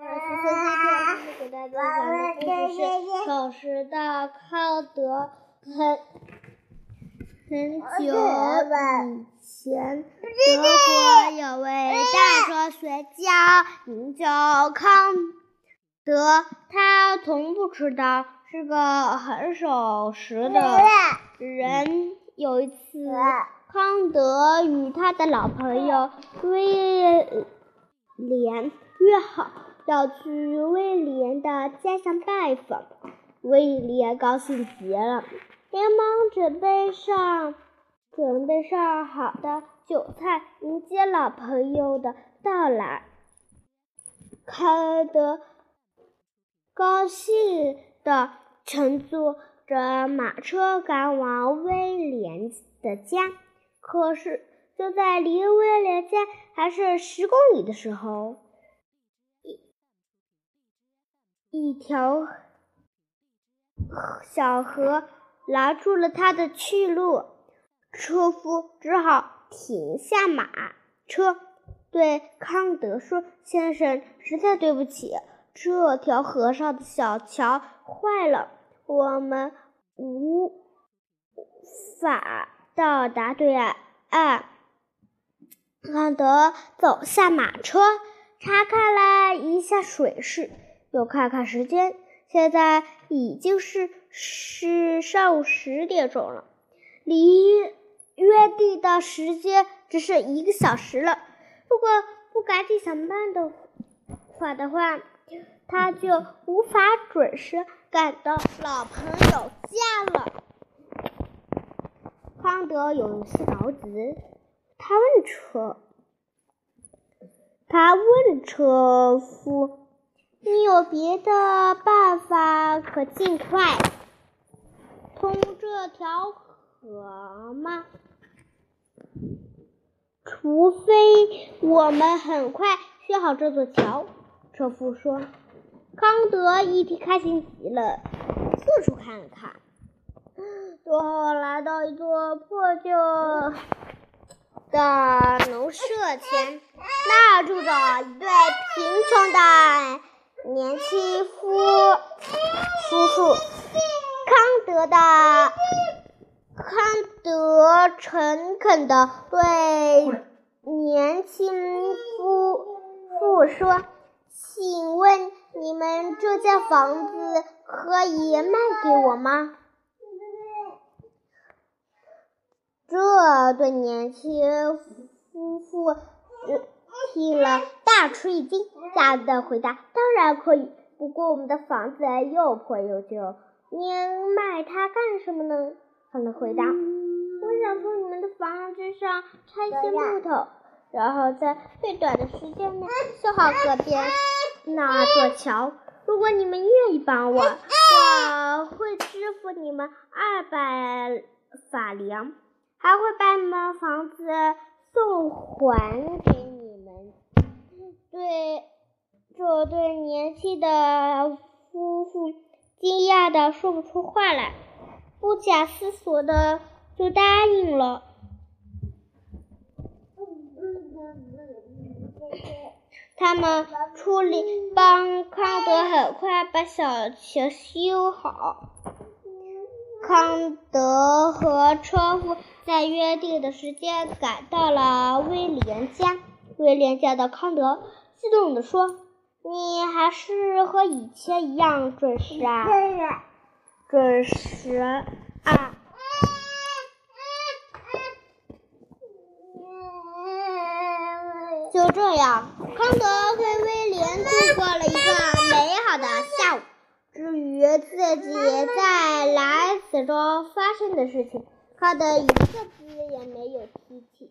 谢谢今天给大家讲的故事是守时的康德很很久。以前，德国有位大科学家名叫康德，他从不迟到，是个很守时的人。有一次，康德与他的老朋友威廉约好要去威廉的家乡拜访，威廉高兴极了。连忙准备上准备上好的酒菜，迎接老朋友的到来。康德高兴地乘坐着马车赶往威廉的家。可是，就在离威廉家还剩十公里的时候，一一条小河。拦住了他的去路，车夫只好停下马车，对康德说：“先生，实在对不起，这条河上的小桥坏了，我们无法到达对岸。”康德走下马车，查看了一下水势，又看看时间。现在已经是是上午十点钟了，离约定的时间只剩一个小时了。如果不赶紧想办法的话，他就无法准时赶到老朋友家了。康德有些着急，他问车，他问车夫。你有别的办法可尽快通这条河吗？除非我们很快修好这座桥，车夫说。康德一听开心极了，四处看了看，最后来到一座破旧的农舍前，那住着一对贫穷的。年轻夫夫妇康德的康德诚恳地对年轻夫妇说：“请问你们这间房子可以卖给我吗？”这对年轻夫妇。听了，大吃一惊，吓得回答：“当然可以，不过我们的房子又破又旧，您卖它干什么呢？”他的回答：“我想从你们的房子上拆一些木头，然后在最短的时间内修好隔边那座桥。如果你们愿意帮我，我会支付你们二百法郎，还会把你们房子送还给你。”对，这对年轻的夫妇惊讶的说不出话来，不假思索的就答应了。他们出力帮康德很快把小桥修好。康德和车夫在约定的时间赶到了威廉家。威廉见到康德。激动地说：“你还是和以前一样准时啊，准时啊！”就这样，康德和威廉度过了一个美好的下午。至于自己在来此中发生的事情，康德一个字也没有提起。